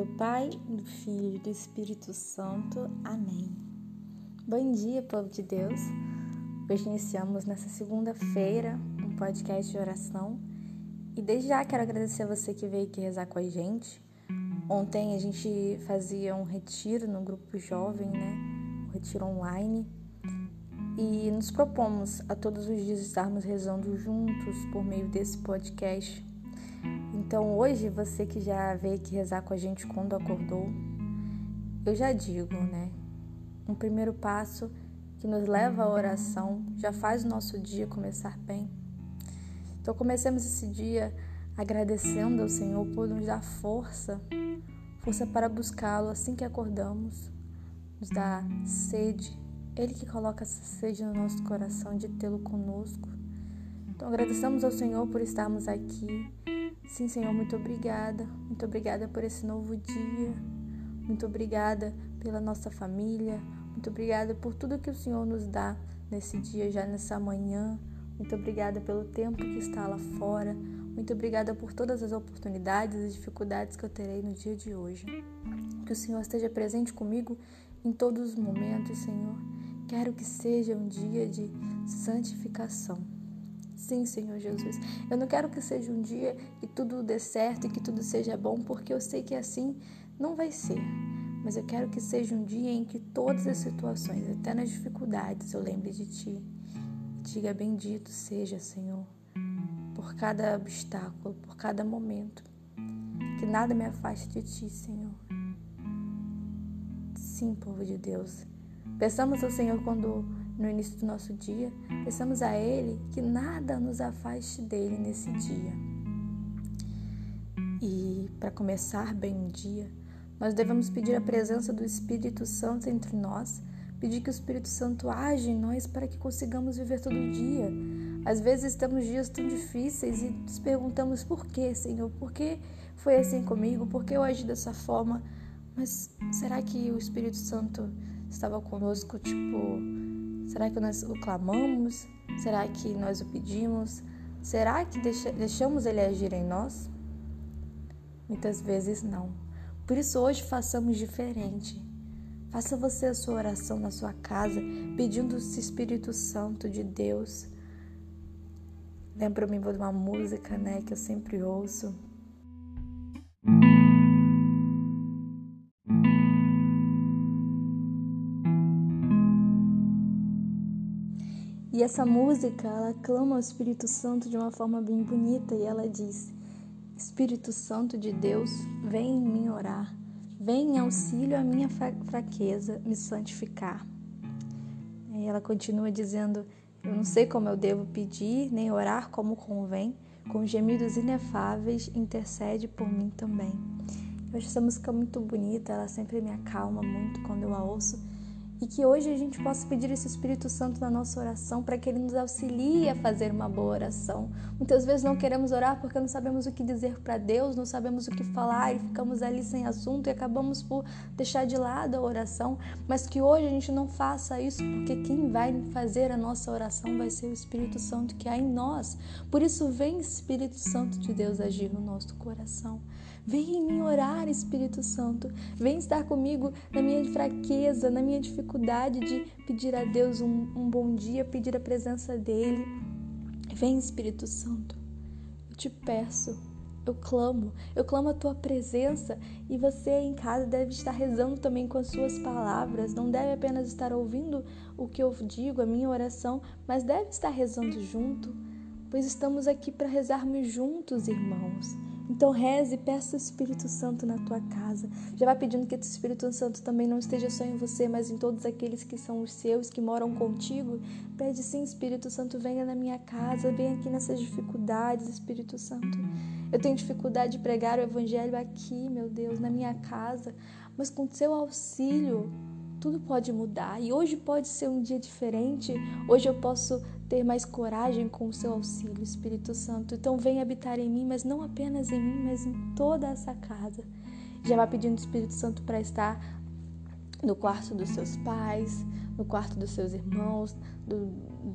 do Pai, do Filho e do Espírito Santo. Amém. Bom dia, povo de Deus. Hoje iniciamos nessa segunda-feira um podcast de oração e desde já quero agradecer a você que veio aqui rezar com a gente. Ontem a gente fazia um retiro no grupo jovem, né? Um retiro online. E nos propomos a todos os dias estarmos rezando juntos por meio desse podcast então, hoje, você que já veio aqui rezar com a gente quando acordou, eu já digo, né? Um primeiro passo que nos leva à oração já faz o nosso dia começar bem. Então, comecemos esse dia agradecendo ao Senhor por nos dar força, força para buscá-lo assim que acordamos, nos dá sede, Ele que coloca essa sede no nosso coração de tê-lo conosco. Então, agradecemos ao Senhor por estarmos aqui Sim, Senhor, muito obrigada. Muito obrigada por esse novo dia. Muito obrigada pela nossa família. Muito obrigada por tudo que o Senhor nos dá nesse dia, já nessa manhã. Muito obrigada pelo tempo que está lá fora. Muito obrigada por todas as oportunidades e dificuldades que eu terei no dia de hoje. Que o Senhor esteja presente comigo em todos os momentos, Senhor. Quero que seja um dia de santificação. Sim, Senhor Jesus. Eu não quero que seja um dia que tudo dê certo e que tudo seja bom, porque eu sei que assim não vai ser. Mas eu quero que seja um dia em que todas as situações, até nas dificuldades, eu lembre de Ti. Diga bendito seja, Senhor, por cada obstáculo, por cada momento. Que nada me afaste de Ti, Senhor. Sim, povo de Deus. Peçamos ao Senhor quando no início do nosso dia, peçamos a Ele que nada nos afaste dele nesse dia. E para começar bem um dia, nós devemos pedir a presença do Espírito Santo entre nós, pedir que o Espírito Santo age em nós para que consigamos viver todo dia. Às vezes estamos dias tão difíceis e nos perguntamos por que, Senhor, por que foi assim comigo, por que eu agi dessa forma? Mas será que o Espírito Santo estava conosco, tipo, Será que nós o clamamos? Será que nós o pedimos? Será que deixamos ele agir em nós? Muitas vezes não. Por isso hoje façamos diferente. Faça você a sua oração na sua casa, pedindo o Espírito Santo de Deus. Lembro-me de uma música, né, que eu sempre ouço, E essa música, ela clama ao Espírito Santo de uma forma bem bonita e ela diz: Espírito Santo de Deus, vem em mim orar, vem em auxílio à minha fraqueza me santificar. E ela continua dizendo: Eu não sei como eu devo pedir, nem orar como convém, com gemidos inefáveis, intercede por mim também. Eu acho essa música muito bonita, ela sempre me acalma muito quando eu a ouço e que hoje a gente possa pedir esse Espírito Santo na nossa oração para que ele nos auxilie a fazer uma boa oração. Muitas vezes não queremos orar porque não sabemos o que dizer para Deus, não sabemos o que falar e ficamos ali sem assunto e acabamos por deixar de lado a oração, mas que hoje a gente não faça isso porque quem vai fazer a nossa oração vai ser o Espírito Santo que há em nós. Por isso vem Espírito Santo de Deus agir no nosso coração. Vem em mim orar, Espírito Santo. Vem estar comigo na minha fraqueza, na minha dificuldade de pedir a Deus um, um bom dia, pedir a presença dEle. Vem, Espírito Santo. Eu te peço, eu clamo, eu clamo a tua presença e você em casa deve estar rezando também com as suas palavras, não deve apenas estar ouvindo o que eu digo, a minha oração, mas deve estar rezando junto, pois estamos aqui para rezarmos juntos, irmãos. Então reze e peça o Espírito Santo na tua casa. Já vai pedindo que o Espírito Santo também não esteja só em você, mas em todos aqueles que são os seus, que moram contigo. Pede sim, Espírito Santo, venha na minha casa, venha aqui nessas dificuldades, Espírito Santo. Eu tenho dificuldade de pregar o Evangelho aqui, meu Deus, na minha casa, mas com seu auxílio, tudo pode mudar e hoje pode ser um dia diferente. Hoje eu posso ter mais coragem com o seu auxílio, Espírito Santo. Então vem habitar em mim, mas não apenas em mim, mas em toda essa casa. Já vai pedindo o Espírito Santo para estar no quarto dos seus pais, no quarto dos seus irmãos, do,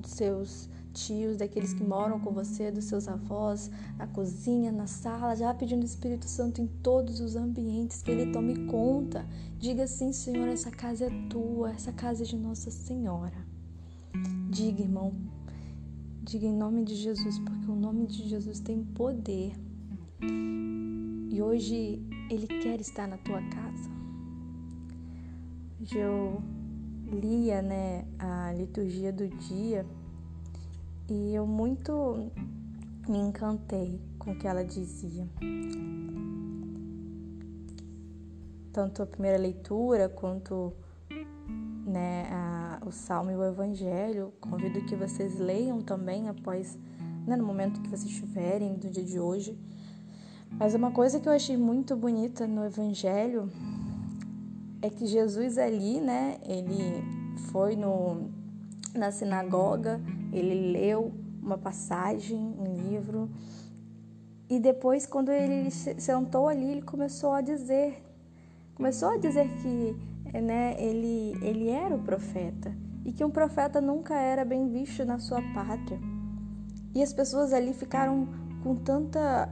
dos seus tios, daqueles que moram com você, dos seus avós, na cozinha, na sala, já pedindo o Espírito Santo em todos os ambientes, que Ele tome conta. Diga assim, Senhor, essa casa é tua, essa casa é de Nossa Senhora. Diga, irmão, diga em nome de Jesus, porque o nome de Jesus tem poder. E hoje Ele quer estar na tua casa. Hoje eu lia né, a liturgia do dia e eu muito me encantei com o que ela dizia. Tanto a primeira leitura quanto né, a, o Salmo e o Evangelho. Convido que vocês leiam também após, né, no momento que vocês estiverem do dia de hoje. Mas uma coisa que eu achei muito bonita no Evangelho é que Jesus ali, né, ele foi no, na sinagoga ele leu uma passagem, um livro, e depois, quando ele sentou ali, ele começou a dizer, começou a dizer que né, ele, ele era o profeta e que um profeta nunca era bem visto na sua pátria. E as pessoas ali ficaram com tanta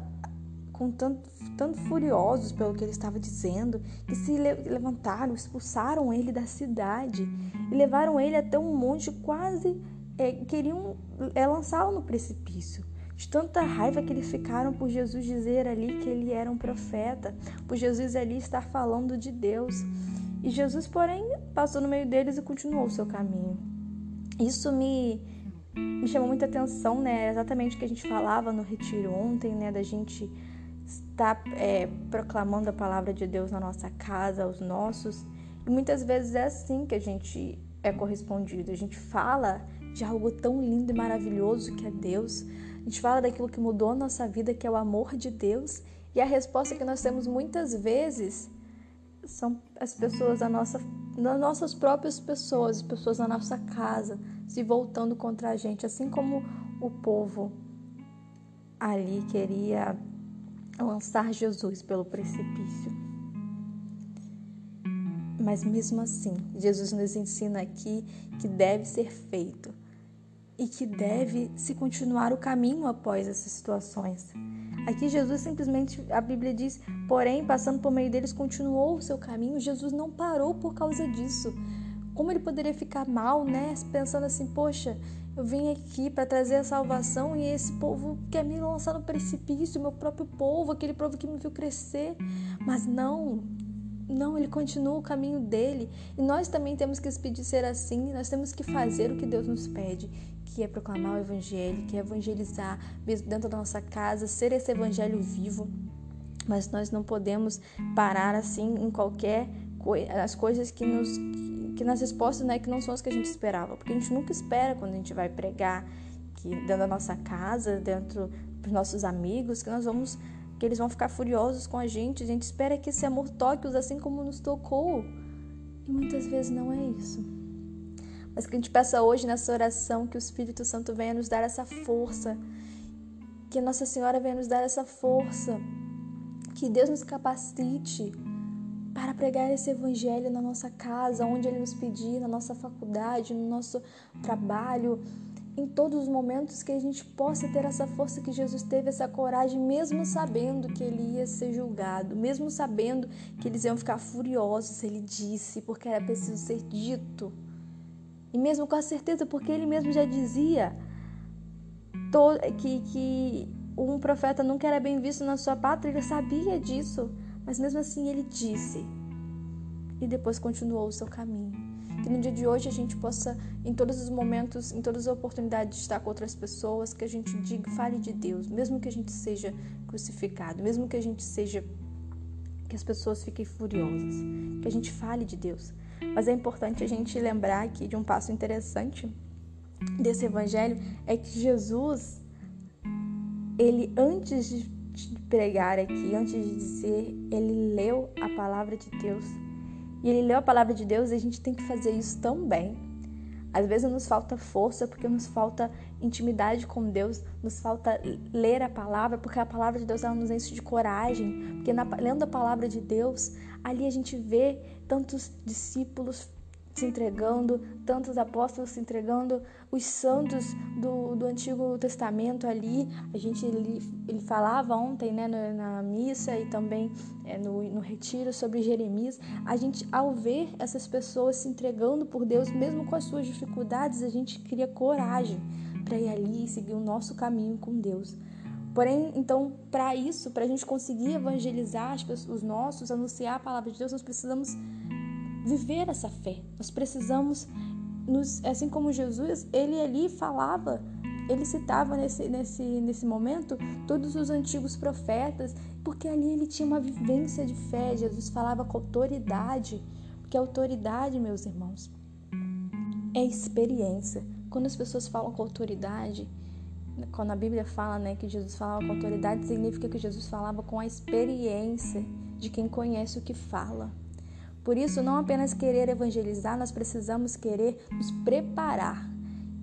com tanto, tanto furiosos pelo que ele estava dizendo, que se levantaram, expulsaram ele da cidade e levaram ele até um monte quase é, queriam é, lançá-lo no precipício. De tanta raiva que eles ficaram por Jesus dizer ali que ele era um profeta, por Jesus ali estar falando de Deus. E Jesus, porém, passou no meio deles e continuou o seu caminho. Isso me, me chamou muita atenção, né? Exatamente o que a gente falava no retiro ontem, né? Da gente estar é, proclamando a palavra de Deus na nossa casa, aos nossos. E muitas vezes é assim que a gente é correspondido. A gente fala de algo tão lindo e maravilhoso que é Deus. A gente fala daquilo que mudou a nossa vida, que é o amor de Deus. E a resposta que nós temos muitas vezes são as pessoas da nossa, das nossas próprias pessoas, as pessoas na nossa casa, se voltando contra a gente, assim como o povo ali queria lançar Jesus pelo precipício. Mas mesmo assim, Jesus nos ensina aqui que deve ser feito e que deve se continuar o caminho após essas situações. Aqui Jesus simplesmente, a Bíblia diz, porém, passando por meio deles, continuou o seu caminho. Jesus não parou por causa disso. Como ele poderia ficar mal, né? Pensando assim, poxa, eu vim aqui para trazer a salvação e esse povo quer me lançar no precipício, meu próprio povo, aquele povo que me viu crescer. Mas não, não, ele continua o caminho dele. E nós também temos que pedir ser assim, nós temos que fazer o que Deus nos pede, que é proclamar o evangelho, que é evangelizar mesmo dentro da nossa casa, ser esse evangelho vivo. Mas nós não podemos parar assim em qualquer coisa, as coisas que nos que nas respostas, né, que não são as que a gente esperava, porque a gente nunca espera quando a gente vai pregar que dentro da nossa casa, dentro dos nossos amigos, que nós vamos que eles vão ficar furiosos com a gente. A gente espera que esse amor toque-os assim como nos tocou. E muitas vezes não é isso. Mas que a gente peça hoje nessa oração que o Espírito Santo venha nos dar essa força, que Nossa Senhora venha nos dar essa força, que Deus nos capacite para pregar esse evangelho na nossa casa, onde Ele nos pedir, na nossa faculdade, no nosso trabalho, em todos os momentos que a gente possa ter essa força que Jesus teve, essa coragem, mesmo sabendo que ele ia ser julgado, mesmo sabendo que eles iam ficar furiosos, ele disse, porque era preciso ser dito. E mesmo com a certeza, porque ele mesmo já dizia que, que um profeta nunca era bem visto na sua pátria, ele sabia disso, mas mesmo assim ele disse. E depois continuou o seu caminho. Que no dia de hoje a gente possa, em todos os momentos, em todas as oportunidades de estar com outras pessoas, que a gente diga, fale de Deus, mesmo que a gente seja crucificado, mesmo que a gente seja que as pessoas fiquem furiosas, que a gente fale de Deus. Mas é importante a gente lembrar aqui de um passo interessante desse evangelho é que Jesus ele antes de pregar aqui, antes de dizer, ele leu a palavra de Deus e ele leu a palavra de Deus e a gente tem que fazer isso também. Às vezes nos falta força porque nos falta intimidade com Deus, nos falta ler a palavra, porque a palavra de Deus ela nos enche de coragem, porque na, lendo a palavra de Deus, ali a gente vê tantos discípulos se entregando, tantos apóstolos se entregando, os santos do, do Antigo Testamento ali. A gente ele, ele falava ontem né, na, missa e também é, no, no retiro sobre Jeremias. A gente, ao ver essas pessoas se entregando por Deus, mesmo com as suas dificuldades, a gente cria coragem para ir ali e seguir o nosso caminho com Deus. Porém, então, para isso, para a gente conseguir evangelizar as pessoas, os nossos, anunciar a palavra de Deus, nós precisamos viver essa fé. Nós precisamos, nos, assim como Jesus, ele ali falava, ele citava nesse, nesse, nesse momento todos os antigos profetas, porque ali ele tinha uma vivência de fé. Jesus falava com autoridade, porque autoridade, meus irmãos, é experiência. Quando as pessoas falam com autoridade, quando a Bíblia fala né, que Jesus falava com autoridade, significa que Jesus falava com a experiência de quem conhece o que fala. Por isso, não apenas querer evangelizar, nós precisamos querer nos preparar.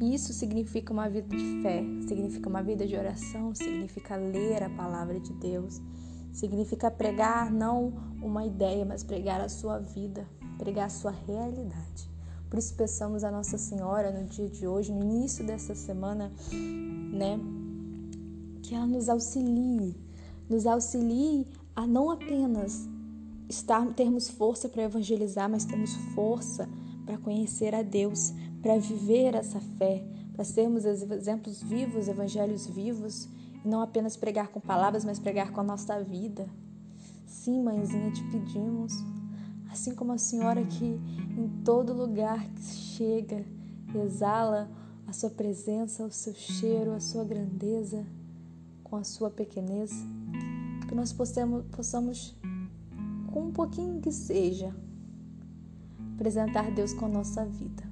Isso significa uma vida de fé, significa uma vida de oração, significa ler a palavra de Deus, significa pregar não uma ideia, mas pregar a sua vida, pregar a sua realidade. Por isso peçamos a Nossa Senhora no dia de hoje, no início dessa semana, né, que ela nos auxilie, nos auxilie a não apenas estar, termos força para evangelizar, mas temos força para conhecer a Deus, para viver essa fé, para sermos exemplos vivos, evangelhos vivos, e não apenas pregar com palavras, mas pregar com a nossa vida. Sim, mãezinha, te pedimos assim como a senhora que em todo lugar que chega exala a sua presença, o seu cheiro, a sua grandeza com a sua pequenez, que nós possamos, possamos com um pouquinho que seja, apresentar Deus com a nossa vida.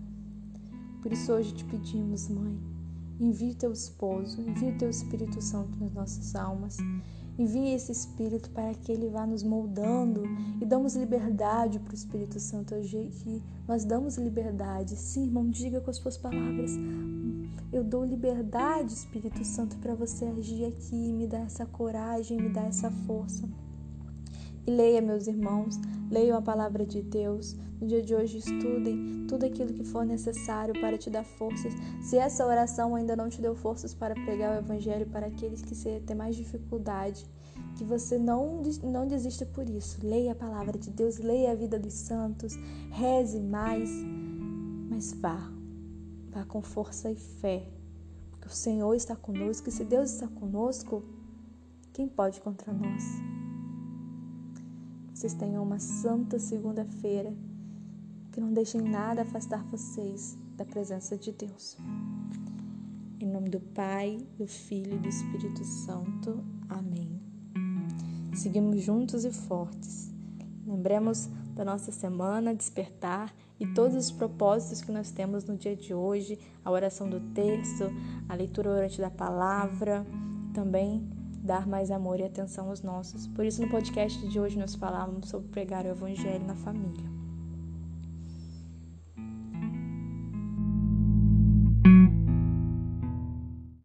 Por isso hoje te pedimos, Mãe, envie teu esposo, envie teu Espírito Santo nas nossas almas Envie esse Espírito para que ele vá nos moldando e damos liberdade para o Espírito Santo hoje que nós damos liberdade. Sim, irmão, diga com as suas palavras. Eu dou liberdade, Espírito Santo, para você agir aqui, me dar essa coragem, me dar essa força. E leia, meus irmãos, leiam a palavra de Deus. No dia de hoje, estudem tudo aquilo que for necessário para te dar forças. Se essa oração ainda não te deu forças para pregar o Evangelho para aqueles que têm mais dificuldade, que você não, não desista por isso. Leia a palavra de Deus, leia a vida dos santos, reze mais, mas vá. Vá com força e fé, porque o Senhor está conosco e se Deus está conosco, quem pode contra nós? Vocês tenham uma santa segunda-feira, que não deixem nada afastar vocês da presença de Deus. Em nome do Pai, do Filho e do Espírito Santo. Amém. Seguimos juntos e fortes. Lembremos da nossa semana, despertar e todos os propósitos que nós temos no dia de hoje, a oração do texto, a leitura orante da palavra, também dar mais amor e atenção aos nossos. Por isso, no podcast de hoje, nós falávamos sobre pregar o Evangelho na família.